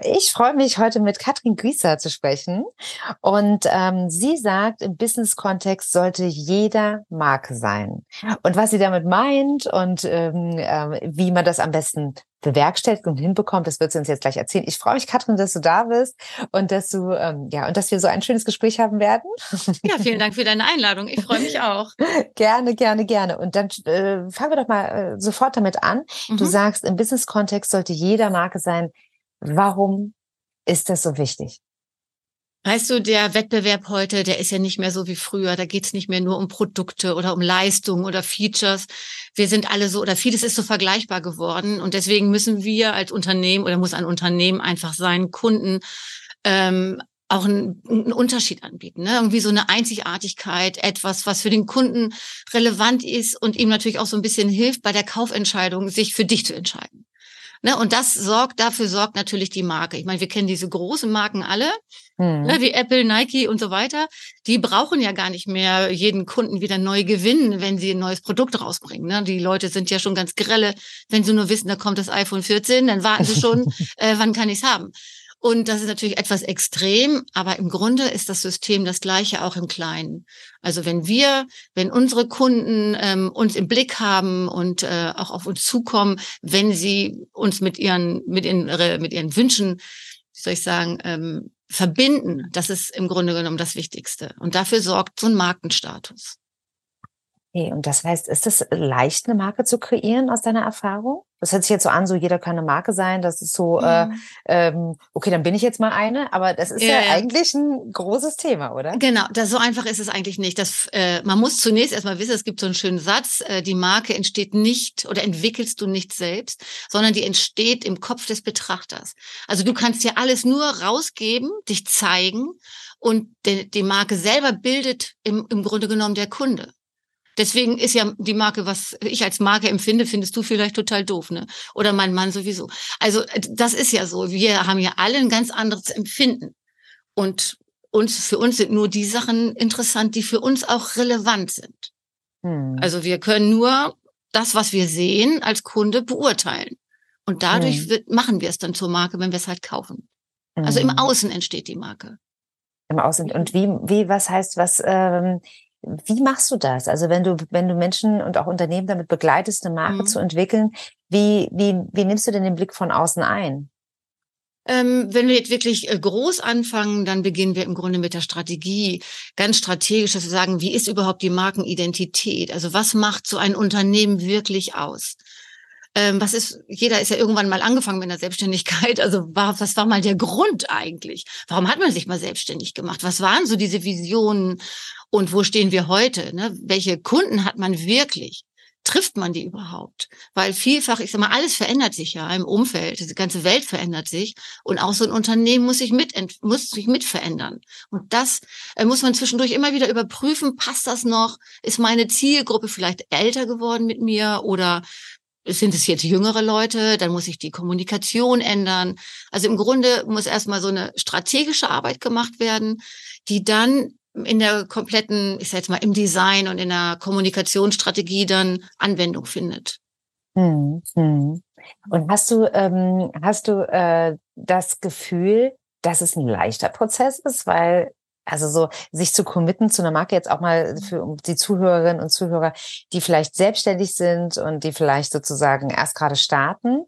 Ich freue mich, heute mit Katrin Grieser zu sprechen. Und ähm, sie sagt, im Business-Kontext sollte jeder Marke sein. Und was sie damit meint und ähm, äh, wie man das am besten bewerkstelligt und hinbekommt, das wird sie uns jetzt gleich erzählen. Ich freue mich, Katrin, dass du da bist und dass du ähm, ja und dass wir so ein schönes Gespräch haben werden. Ja, vielen Dank für deine Einladung. Ich freue mich auch. gerne, gerne, gerne. Und dann äh, fangen wir doch mal äh, sofort damit an. Mhm. Du sagst, im Business-Kontext sollte jeder Marke sein, Warum ist das so wichtig? Weißt du, der Wettbewerb heute, der ist ja nicht mehr so wie früher. Da geht's nicht mehr nur um Produkte oder um Leistungen oder Features. Wir sind alle so, oder vieles ist so vergleichbar geworden. Und deswegen müssen wir als Unternehmen oder muss ein Unternehmen einfach seinen Kunden ähm, auch einen, einen Unterschied anbieten. Ne? Irgendwie so eine Einzigartigkeit, etwas, was für den Kunden relevant ist und ihm natürlich auch so ein bisschen hilft bei der Kaufentscheidung, sich für dich zu entscheiden. Ne, und das sorgt, dafür sorgt natürlich die Marke. Ich meine, wir kennen diese großen Marken alle, mhm. ne, wie Apple, Nike und so weiter. Die brauchen ja gar nicht mehr jeden Kunden wieder neu gewinnen, wenn sie ein neues Produkt rausbringen. Ne? Die Leute sind ja schon ganz grelle. Wenn sie nur wissen, da kommt das iPhone 14, dann warten sie schon, äh, wann kann ich's haben. Und das ist natürlich etwas extrem, aber im Grunde ist das System das gleiche auch im Kleinen. Also wenn wir, wenn unsere Kunden ähm, uns im Blick haben und äh, auch auf uns zukommen, wenn sie uns mit ihren, mit ihren, mit ihren Wünschen, wie soll ich sagen, ähm, verbinden, das ist im Grunde genommen das Wichtigste. Und dafür sorgt so ein Markenstatus. Okay, und das heißt, ist es leicht, eine Marke zu kreieren aus deiner Erfahrung? Das hört sich jetzt so an, so jeder kann eine Marke sein. Das ist so, äh, mhm. äh, ähm, okay, dann bin ich jetzt mal eine, aber das ist ja, ja, eigentlich ein großes Thema, oder? Genau, das, so einfach ist es eigentlich nicht. Das, äh, man muss zunächst erstmal wissen, es gibt so einen schönen Satz, äh, die Marke entsteht nicht oder entwickelst du nicht selbst, sondern die entsteht im Kopf des Betrachters. Also du kannst dir alles nur rausgeben, dich zeigen und de, die Marke selber bildet im, im Grunde genommen der Kunde. Deswegen ist ja die Marke, was ich als Marke empfinde, findest du vielleicht total doof, ne? Oder mein Mann sowieso. Also äh, das ist ja so. Wir haben ja alle ein ganz anderes Empfinden. Und uns, für uns sind nur die Sachen interessant, die für uns auch relevant sind. Hm. Also wir können nur das, was wir sehen, als Kunde beurteilen. Und dadurch hm. machen wir es dann zur Marke, wenn wir es halt kaufen. Hm. Also im hm. Außen entsteht die Marke. Im Außen. Und wie, wie, was heißt, was, ähm, wie machst du das? Also wenn du, wenn du Menschen und auch Unternehmen damit begleitest, eine Marke mhm. zu entwickeln, wie, wie, wie nimmst du denn den Blick von außen ein? Ähm, wenn wir jetzt wirklich äh, groß anfangen, dann beginnen wir im Grunde mit der Strategie, ganz strategisch, dass wir sagen, wie ist überhaupt die Markenidentität? Also was macht so ein Unternehmen wirklich aus? Ähm, was ist, jeder ist ja irgendwann mal angefangen mit einer Selbstständigkeit. Also war, was war mal der Grund eigentlich? Warum hat man sich mal selbstständig gemacht? Was waren so diese Visionen? Und wo stehen wir heute? Ne? Welche Kunden hat man wirklich? Trifft man die überhaupt? Weil vielfach, ich sag mal, alles verändert sich ja im Umfeld. Die ganze Welt verändert sich. Und auch so ein Unternehmen muss sich mit, muss sich mit verändern. Und das äh, muss man zwischendurch immer wieder überprüfen. Passt das noch? Ist meine Zielgruppe vielleicht älter geworden mit mir? Oder sind es jetzt jüngere Leute, dann muss sich die Kommunikation ändern. Also im Grunde muss erstmal so eine strategische Arbeit gemacht werden, die dann in der kompletten, ich sag jetzt mal, im Design und in der Kommunikationsstrategie dann Anwendung findet. Hm, hm. Und hast du, ähm, hast du äh, das Gefühl, dass es ein leichter Prozess ist, weil also so sich zu committen zu einer Marke jetzt auch mal für die Zuhörerinnen und Zuhörer, die vielleicht selbstständig sind und die vielleicht sozusagen erst gerade starten.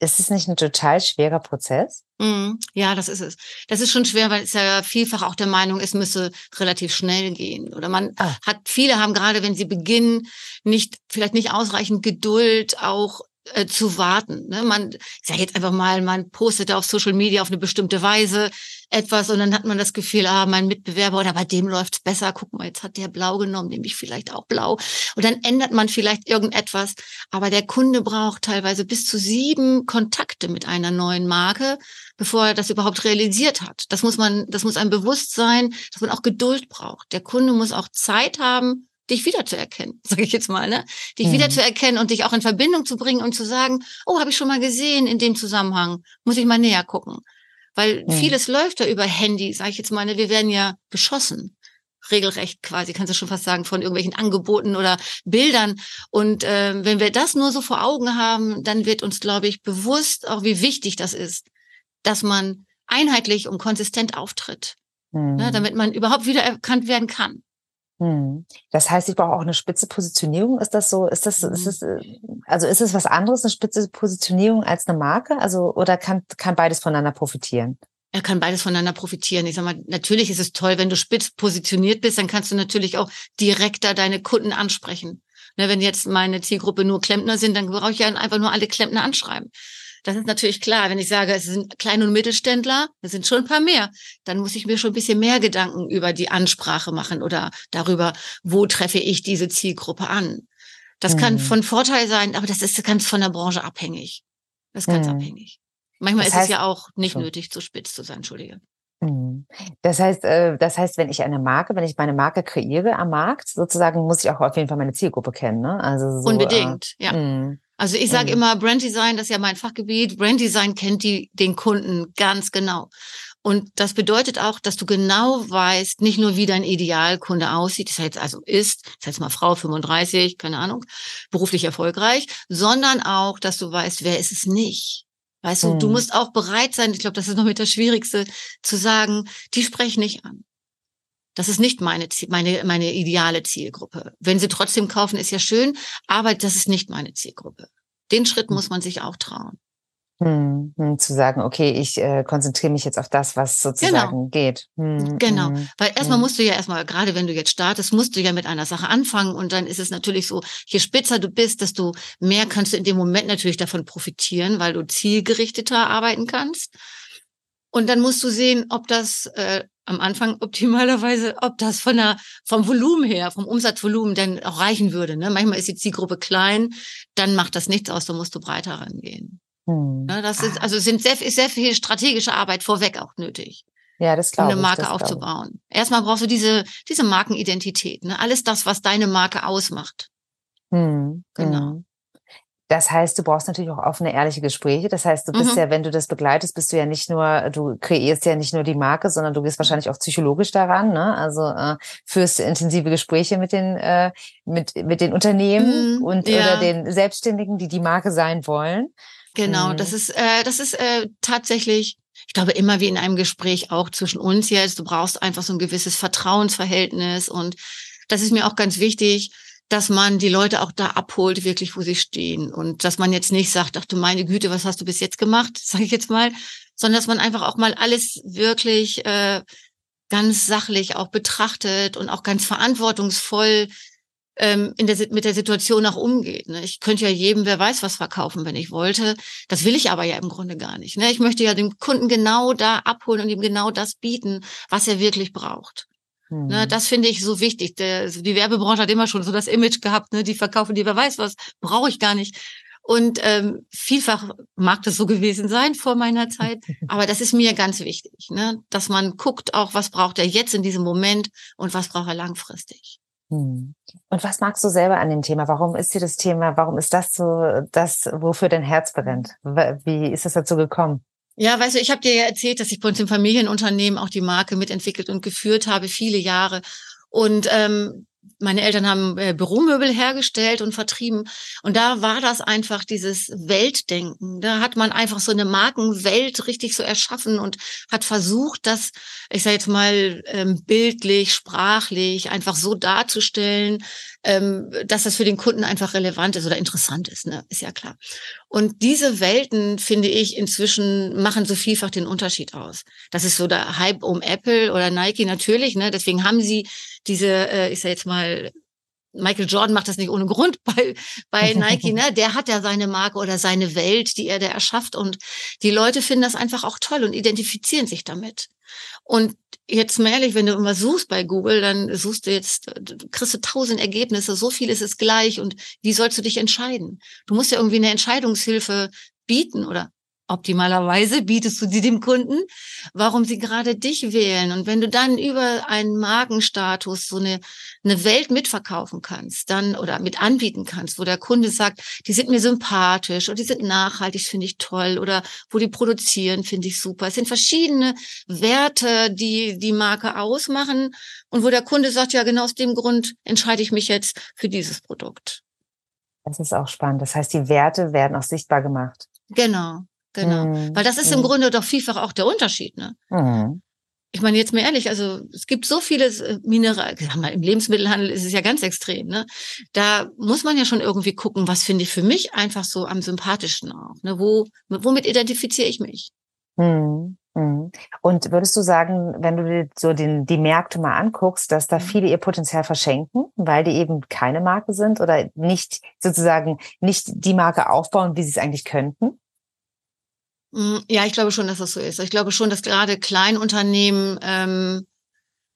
Ist es nicht ein total schwerer Prozess? Mm, ja, das ist es. Das ist schon schwer, weil es ja vielfach auch der Meinung ist, müsse relativ schnell gehen. Oder man ah. hat, viele haben gerade, wenn sie beginnen, nicht, vielleicht nicht ausreichend Geduld, auch äh, zu warten. Ne? Man, ich sage jetzt einfach mal, man postet auf Social Media auf eine bestimmte Weise etwas und dann hat man das Gefühl, ah, mein Mitbewerber oder bei dem läuft's besser. Guck mal, jetzt hat der blau genommen, nehme ich vielleicht auch blau. Und dann ändert man vielleicht irgendetwas. Aber der Kunde braucht teilweise bis zu sieben Kontakte mit einer neuen Marke, bevor er das überhaupt realisiert hat. Das muss man, das muss einem bewusst sein, dass man auch Geduld braucht. Der Kunde muss auch Zeit haben, dich wiederzuerkennen, sage ich jetzt mal, ne? Dich mhm. wiederzuerkennen und dich auch in Verbindung zu bringen und zu sagen, oh, habe ich schon mal gesehen in dem Zusammenhang, muss ich mal näher gucken. Weil mhm. vieles läuft da über Handy, sage ich jetzt mal, ne? wir werden ja beschossen. Regelrecht quasi, kannst du schon fast sagen, von irgendwelchen Angeboten oder Bildern. Und äh, wenn wir das nur so vor Augen haben, dann wird uns, glaube ich, bewusst, auch wie wichtig das ist, dass man einheitlich und konsistent auftritt, mhm. ne, damit man überhaupt wieder erkannt werden kann. Hm. Das heißt, ich brauche auch eine spitze Positionierung. Ist das so? Ist das, ist das, äh, also ist es was anderes, eine spitze Positionierung als eine Marke? Also, oder kann, kann beides voneinander profitieren? Er kann beides voneinander profitieren. Ich sag mal, natürlich ist es toll, wenn du spitz positioniert bist, dann kannst du natürlich auch direkter deine Kunden ansprechen. Ne, wenn jetzt meine Zielgruppe nur Klempner sind, dann brauche ich ja einfach nur alle Klempner anschreiben. Das ist natürlich klar. Wenn ich sage, es sind Klein- und Mittelständler, das sind schon ein paar mehr, dann muss ich mir schon ein bisschen mehr Gedanken über die Ansprache machen oder darüber, wo treffe ich diese Zielgruppe an. Das mhm. kann von Vorteil sein, aber das ist ganz von der Branche abhängig. Das ist ganz mhm. abhängig. Manchmal das heißt, ist es ja auch nicht so. nötig, zu spitz zu sein, Entschuldige. Mhm. Das heißt, äh, das heißt, wenn ich eine Marke, wenn ich meine Marke kreiere am Markt, sozusagen, muss ich auch auf jeden Fall meine Zielgruppe kennen, ne? Also so, Unbedingt, äh, ja. Mh. Also ich sage mhm. immer, Branddesign, das ist ja mein Fachgebiet, Branddesign kennt die, den Kunden ganz genau. Und das bedeutet auch, dass du genau weißt, nicht nur wie dein Idealkunde aussieht, das heißt also ist, das heißt mal Frau 35, keine Ahnung, beruflich erfolgreich, sondern auch, dass du weißt, wer ist es nicht. Weißt du, du mhm. musst auch bereit sein, ich glaube, das ist noch mit das Schwierigste, zu sagen, die sprechen nicht an. Das ist nicht meine, meine, meine ideale Zielgruppe. Wenn sie trotzdem kaufen, ist ja schön, aber das ist nicht meine Zielgruppe. Den Schritt hm. muss man sich auch trauen. Hm, hm, zu sagen, okay, ich äh, konzentriere mich jetzt auf das, was sozusagen genau. geht. Hm, genau, hm, weil erstmal hm. musst du ja erstmal, gerade wenn du jetzt startest, musst du ja mit einer Sache anfangen und dann ist es natürlich so, je spitzer du bist, desto mehr kannst du in dem Moment natürlich davon profitieren, weil du zielgerichteter arbeiten kannst. Und dann musst du sehen, ob das äh, am Anfang optimalerweise, ob das von der, vom Volumen her, vom Umsatzvolumen denn auch reichen würde. Ne? Manchmal ist die Zielgruppe klein, dann macht das nichts aus, dann musst du breiter rangehen. Hm. Ne? Das ist, also sind sehr, ist sehr viel strategische Arbeit vorweg auch nötig. Ja, das glaube um eine Marke aufzubauen. Erstmal brauchst du diese, diese Markenidentität, ne? Alles das, was deine Marke ausmacht. Hm. Genau. Hm. Das heißt, du brauchst natürlich auch offene, ehrliche Gespräche. Das heißt, du bist mhm. ja, wenn du das begleitest, bist du ja nicht nur, du kreierst ja nicht nur die Marke, sondern du gehst wahrscheinlich auch psychologisch daran, ne? Also äh, führst intensive Gespräche mit den äh, mit mit den Unternehmen mhm, und ja. oder den Selbstständigen, die die Marke sein wollen. Genau, mhm. das ist äh, das ist äh, tatsächlich ich glaube, immer wie in einem Gespräch auch zwischen uns jetzt, du brauchst einfach so ein gewisses Vertrauensverhältnis und das ist mir auch ganz wichtig, dass man die Leute auch da abholt, wirklich, wo sie stehen. Und dass man jetzt nicht sagt, ach du meine Güte, was hast du bis jetzt gemacht, sage ich jetzt mal, sondern dass man einfach auch mal alles wirklich äh, ganz sachlich auch betrachtet und auch ganz verantwortungsvoll ähm, in der, mit der Situation auch umgeht. Ne? Ich könnte ja jedem, wer weiß, was verkaufen, wenn ich wollte. Das will ich aber ja im Grunde gar nicht. Ne? Ich möchte ja den Kunden genau da abholen und ihm genau das bieten, was er wirklich braucht. Ne, hm. das finde ich so wichtig. Der, die Werbebranche hat immer schon so das Image gehabt, ne? die verkaufen die, wer weiß was, brauche ich gar nicht. Und ähm, vielfach mag das so gewesen sein vor meiner Zeit, aber das ist mir ganz wichtig, ne? dass man guckt auch, was braucht er jetzt in diesem Moment und was braucht er langfristig. Hm. Und was magst du selber an dem Thema? Warum ist dir das Thema, warum ist das so das, wofür dein Herz brennt? Wie ist es dazu gekommen? Ja, weißt du, ich habe dir ja erzählt, dass ich bei uns im Familienunternehmen auch die Marke mitentwickelt und geführt habe, viele Jahre. Und ähm, meine Eltern haben äh, Büromöbel hergestellt und vertrieben. Und da war das einfach dieses Weltdenken. Da hat man einfach so eine Markenwelt richtig so erschaffen und hat versucht, das, ich sage jetzt mal, ähm, bildlich, sprachlich einfach so darzustellen, ähm, dass das für den Kunden einfach relevant ist oder interessant ist, ne? ist ja klar. Und diese Welten, finde ich, inzwischen machen so vielfach den Unterschied aus. Das ist so der Hype um Apple oder Nike natürlich, ne? Deswegen haben sie diese, äh, ich sage jetzt mal, Michael Jordan macht das nicht ohne Grund bei, bei Nike, ne? Der hat ja seine Marke oder seine Welt, die er da erschafft und die Leute finden das einfach auch toll und identifizieren sich damit. Und jetzt mal ehrlich, wenn du immer suchst bei Google, dann suchst du jetzt, kriegst du tausend Ergebnisse, so viel ist es gleich und wie sollst du dich entscheiden? Du musst ja irgendwie eine Entscheidungshilfe bieten oder Optimalerweise bietest du sie dem Kunden, warum sie gerade dich wählen. Und wenn du dann über einen Markenstatus so eine, eine Welt mitverkaufen kannst, dann oder mit anbieten kannst, wo der Kunde sagt, die sind mir sympathisch oder die sind nachhaltig, finde ich toll oder wo die produzieren, finde ich super. Es sind verschiedene Werte, die die Marke ausmachen und wo der Kunde sagt, ja, genau aus dem Grund entscheide ich mich jetzt für dieses Produkt. Das ist auch spannend. Das heißt, die Werte werden auch sichtbar gemacht. Genau. Genau. Mhm. Weil das ist im mhm. Grunde doch vielfach auch der Unterschied, ne? Mhm. Ich meine, jetzt mal ehrlich, also es gibt so viele äh, Mineral, sag mal, im Lebensmittelhandel ist es ja ganz extrem, ne? Da muss man ja schon irgendwie gucken, was finde ich für mich einfach so am sympathischsten auch, ne? Wo, womit identifiziere ich mich? Mhm. Mhm. Und würdest du sagen, wenn du dir so den, die Märkte mal anguckst, dass da mhm. viele ihr Potenzial verschenken, weil die eben keine Marke sind oder nicht sozusagen nicht die Marke aufbauen, wie sie es eigentlich könnten? Hm, ja, ich glaube schon, dass das so ist. Ich glaube schon, dass gerade Kleinunternehmen ähm,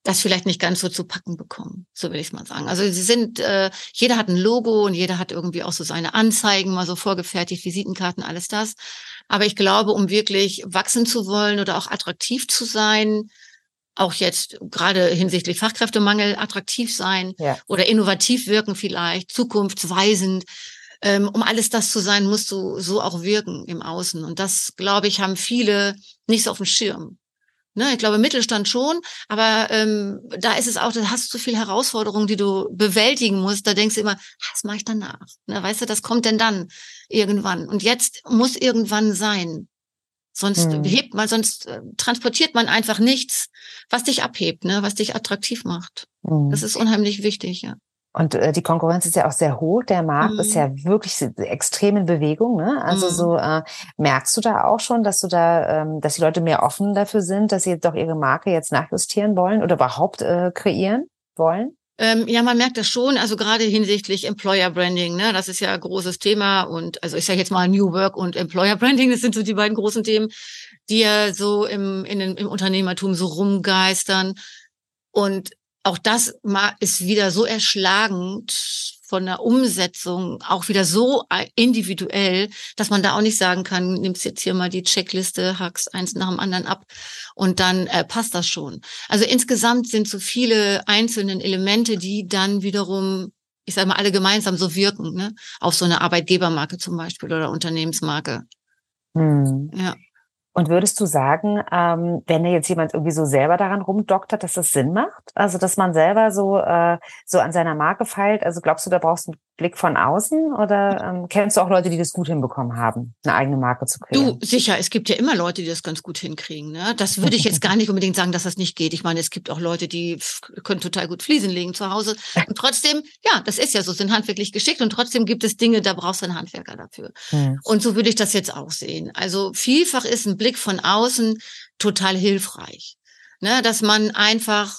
das vielleicht nicht ganz so zu packen bekommen, so will ich es mal sagen. Also sie sind, äh, jeder hat ein Logo und jeder hat irgendwie auch so seine Anzeigen mal so vorgefertigt, Visitenkarten, alles das. Aber ich glaube, um wirklich wachsen zu wollen oder auch attraktiv zu sein, auch jetzt gerade hinsichtlich Fachkräftemangel attraktiv sein ja. oder innovativ wirken vielleicht, zukunftsweisend, ähm, um alles das zu sein, musst du so auch wirken im Außen. Und das, glaube ich, haben viele nicht so auf dem Schirm. Ne, ich glaube, Mittelstand schon, aber ähm, da ist es auch, da hast du so viele Herausforderungen, die du bewältigen musst. Da denkst du immer, was mache ich danach? Ne, weißt du, das kommt denn dann irgendwann. Und jetzt muss irgendwann sein. Sonst hm. hebt man, sonst äh, transportiert man einfach nichts, was dich abhebt, ne, was dich attraktiv macht. Hm. Das ist unheimlich wichtig, ja. Und äh, die Konkurrenz ist ja auch sehr hoch. Der Markt mhm. ist ja wirklich extrem in Bewegung. Ne? Also mhm. so äh, merkst du da auch schon, dass du da, ähm, dass die Leute mehr offen dafür sind, dass sie doch ihre Marke jetzt nachjustieren wollen oder überhaupt äh, kreieren wollen? Ähm, ja, man merkt das schon, also gerade hinsichtlich Employer Branding, ne, das ist ja ein großes Thema und also ich sage jetzt mal New Work und Employer Branding, das sind so die beiden großen Themen, die ja so im, in, im Unternehmertum so rumgeistern. Und auch das ist wieder so erschlagend von der Umsetzung, auch wieder so individuell, dass man da auch nicht sagen kann, nimmst jetzt hier mal die Checkliste, hackst eins nach dem anderen ab und dann äh, passt das schon. Also insgesamt sind so viele einzelne Elemente, die dann wiederum ich sage mal, alle gemeinsam so wirken, ne? Auf so eine Arbeitgebermarke zum Beispiel oder Unternehmensmarke. Hm. Ja. Und würdest du sagen, ähm, wenn da jetzt jemand irgendwie so selber daran rumdoktert, dass das Sinn macht? Also, dass man selber so, äh, so an seiner Marke feilt? Also, glaubst du, da brauchst du Blick von außen? Oder ähm, kennst du auch Leute, die das gut hinbekommen haben, eine eigene Marke zu kreieren? Du, sicher, es gibt ja immer Leute, die das ganz gut hinkriegen. Ne? Das würde ich jetzt gar nicht unbedingt sagen, dass das nicht geht. Ich meine, es gibt auch Leute, die können total gut Fliesen legen zu Hause. Und trotzdem, ja, das ist ja so, sind handwerklich geschickt. Und trotzdem gibt es Dinge, da brauchst du einen Handwerker dafür. Hm. Und so würde ich das jetzt auch sehen. Also, vielfach ist ein Blick von außen total hilfreich. Ne, dass man einfach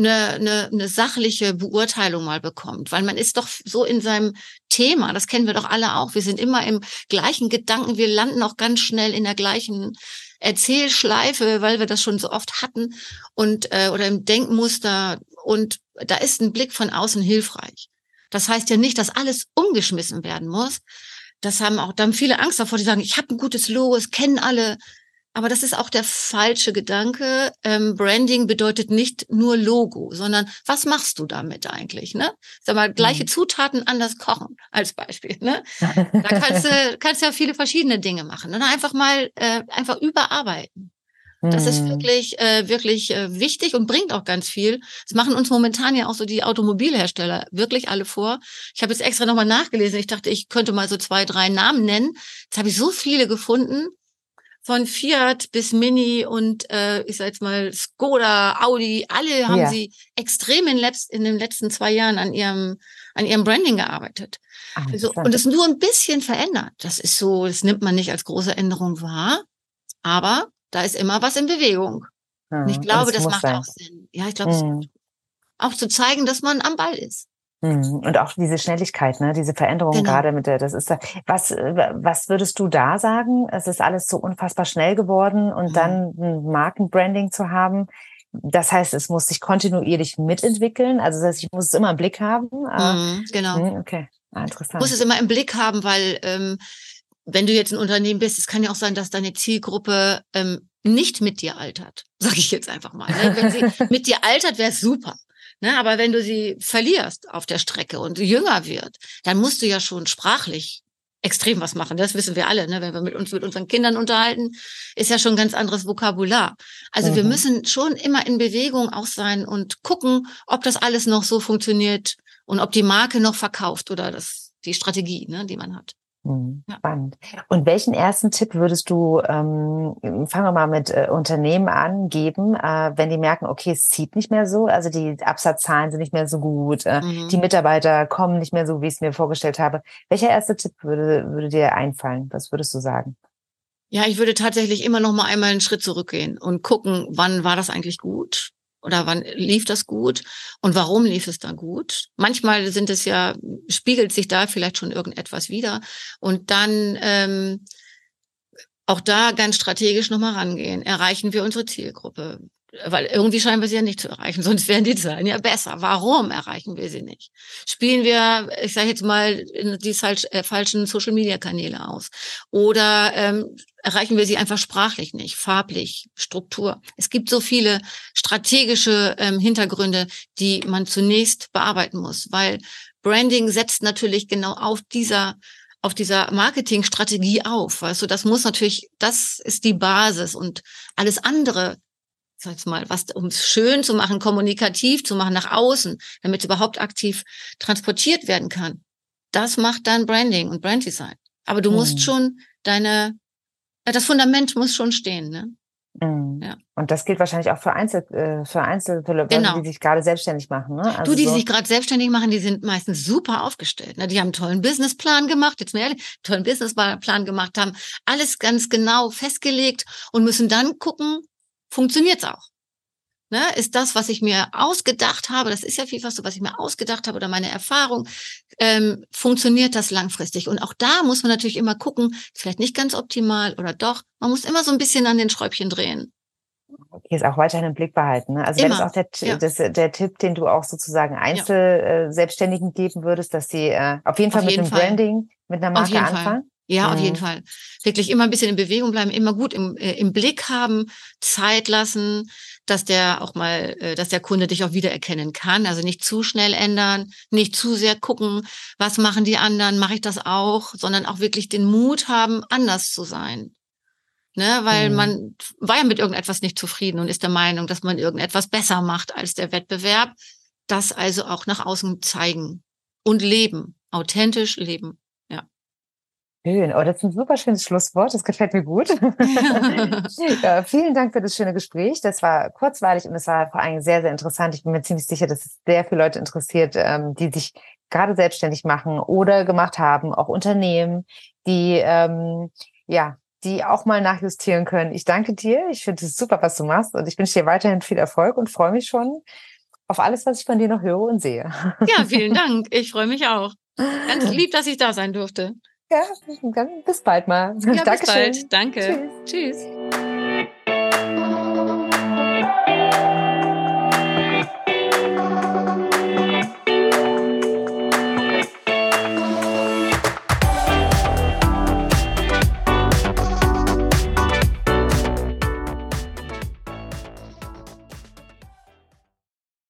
eine, eine, eine sachliche Beurteilung mal bekommt, weil man ist doch so in seinem Thema, das kennen wir doch alle auch, wir sind immer im gleichen Gedanken, wir landen auch ganz schnell in der gleichen Erzählschleife, weil wir das schon so oft hatten und äh, oder im Denkmuster und da ist ein Blick von außen hilfreich. Das heißt ja nicht, dass alles umgeschmissen werden muss. Das haben auch dann viele Angst davor, die sagen, ich habe ein gutes Logo, es kennen alle, aber das ist auch der falsche Gedanke. Ähm, Branding bedeutet nicht nur Logo, sondern was machst du damit eigentlich? Ne? Sag mal, gleiche mhm. Zutaten anders kochen als Beispiel. Ne? Da kannst du kannst ja viele verschiedene Dinge machen. Und einfach mal äh, einfach überarbeiten. Das ist mhm. wirklich, äh, wirklich äh, wichtig und bringt auch ganz viel. Das machen uns momentan ja auch so die Automobilhersteller wirklich alle vor. Ich habe jetzt extra nochmal nachgelesen. Ich dachte, ich könnte mal so zwei, drei Namen nennen. Jetzt habe ich so viele gefunden von Fiat bis Mini und äh, ich sag jetzt mal Skoda, Audi, alle haben ja. sie extrem in, in den letzten zwei Jahren an ihrem an ihrem Branding gearbeitet. Ach, also, und es nur ein bisschen verändert. Das ist so, das nimmt man nicht als große Änderung wahr, aber da ist immer was in Bewegung. Ja, und ich glaube, das macht sein. auch Sinn. Ja, ich glaube, mhm. auch zu zeigen, dass man am Ball ist. Mhm. Und auch diese Schnelligkeit, ne, diese Veränderung genau. gerade mit der, das ist da, was, was würdest du da sagen? Es ist alles so unfassbar schnell geworden und mhm. dann ein Markenbranding zu haben. Das heißt, es muss sich kontinuierlich mitentwickeln. Also das heißt, ich muss es immer im Blick haben. Ah, mhm, genau. Mhm, okay, ah, interessant. Ich muss es immer im Blick haben, weil ähm, wenn du jetzt ein Unternehmen bist, es kann ja auch sein, dass deine Zielgruppe ähm, nicht mit dir altert, sage ich jetzt einfach mal. Ne? Wenn sie mit dir altert, wäre es super. Ne, aber wenn du sie verlierst auf der Strecke und jünger wird, dann musst du ja schon sprachlich extrem was machen. Das wissen wir alle. Ne? Wenn wir mit uns mit unseren Kindern unterhalten, ist ja schon ein ganz anderes Vokabular. Also mhm. wir müssen schon immer in Bewegung auch sein und gucken, ob das alles noch so funktioniert und ob die Marke noch verkauft oder das die Strategie, ne, die man hat. Mhm. Spannend. Und welchen ersten Tipp würdest du, ähm, fangen wir mal mit äh, Unternehmen an, geben, äh, wenn die merken, okay, es zieht nicht mehr so, also die Absatzzahlen sind nicht mehr so gut, äh, mhm. die Mitarbeiter kommen nicht mehr so, wie ich es mir vorgestellt habe. Welcher erste Tipp würde, würde dir einfallen? Was würdest du sagen? Ja, ich würde tatsächlich immer noch mal einmal einen Schritt zurückgehen und gucken, wann war das eigentlich gut? Oder wann lief das gut? Und warum lief es dann gut? Manchmal sind es ja, spiegelt sich da vielleicht schon irgendetwas wieder. Und dann ähm, auch da ganz strategisch nochmal rangehen. Erreichen wir unsere Zielgruppe? Weil irgendwie scheinen wir sie ja nicht zu erreichen, sonst wären die Zahlen ja besser. Warum erreichen wir sie nicht? Spielen wir, ich sage jetzt mal, die äh, falschen Social-Media-Kanäle aus? Oder ähm, erreichen wir sie einfach sprachlich nicht, farblich, Struktur? Es gibt so viele strategische ähm, Hintergründe, die man zunächst bearbeiten muss, weil Branding setzt natürlich genau auf dieser auf dieser Marketingstrategie auf. Weißt du, das muss natürlich, das ist die Basis und alles andere sag mal, was, um es schön zu machen, kommunikativ zu machen nach außen, damit es überhaupt aktiv transportiert werden kann. Das macht dann Branding und Branddesign. Aber du mhm. musst schon deine, das Fundament muss schon stehen, ne? Mhm. Ja. Und das gilt wahrscheinlich auch für Einzel äh, für Einzelfälle, genau. die sich gerade selbstständig machen. Ne? Also du, die so sich gerade selbstständig machen, die sind meistens super aufgestellt. Ne? Die haben einen tollen Businessplan gemacht, jetzt mehr tollen Businessplan gemacht, haben alles ganz genau festgelegt und müssen dann gucken, funktioniert's auch. Ne, ist das, was ich mir ausgedacht habe, das ist ja vielfach so, was ich mir ausgedacht habe oder meine Erfahrung, ähm, funktioniert das langfristig? Und auch da muss man natürlich immer gucken, vielleicht nicht ganz optimal oder doch, man muss immer so ein bisschen an den Schräubchen drehen. Okay, ist auch weiterhin im Blick behalten. Ne? Also wäre das auch der, ja. das, der Tipp, den du auch sozusagen Einzel-Selbstständigen ja. Äh, geben würdest, dass sie äh, auf jeden Fall auf mit dem. Branding, mit einer Marke anfangen? Fall. Ja, mhm. auf jeden. Fall. Wirklich immer ein bisschen in Bewegung bleiben, immer gut im, äh, im Blick haben, Zeit lassen, dass der auch mal, äh, dass der Kunde dich auch wiedererkennen kann. Also nicht zu schnell ändern, nicht zu sehr gucken, was machen die anderen, mache ich das auch, sondern auch wirklich den Mut haben, anders zu sein. Ne, weil mhm. man war ja mit irgendetwas nicht zufrieden und ist der Meinung, dass man irgendetwas besser macht als der Wettbewerb. Das also auch nach außen zeigen und leben, authentisch leben. Schön. Oh, das ist ein super schönes Schlusswort. Das gefällt mir gut. ja, vielen Dank für das schöne Gespräch. Das war kurzweilig und es war vor allem sehr, sehr interessant. Ich bin mir ziemlich sicher, dass es sehr viele Leute interessiert, ähm, die sich gerade selbstständig machen oder gemacht haben, auch Unternehmen, die, ähm, ja, die auch mal nachjustieren können. Ich danke dir. Ich finde es super, was du machst und ich wünsche dir weiterhin viel Erfolg und freue mich schon auf alles, was ich von dir noch höre und sehe. Ja, vielen Dank. Ich freue mich auch. Ganz lieb, dass ich da sein durfte. Ja, bis bald mal. Ja, bis bald. Danke. Tschüss. Tschüss.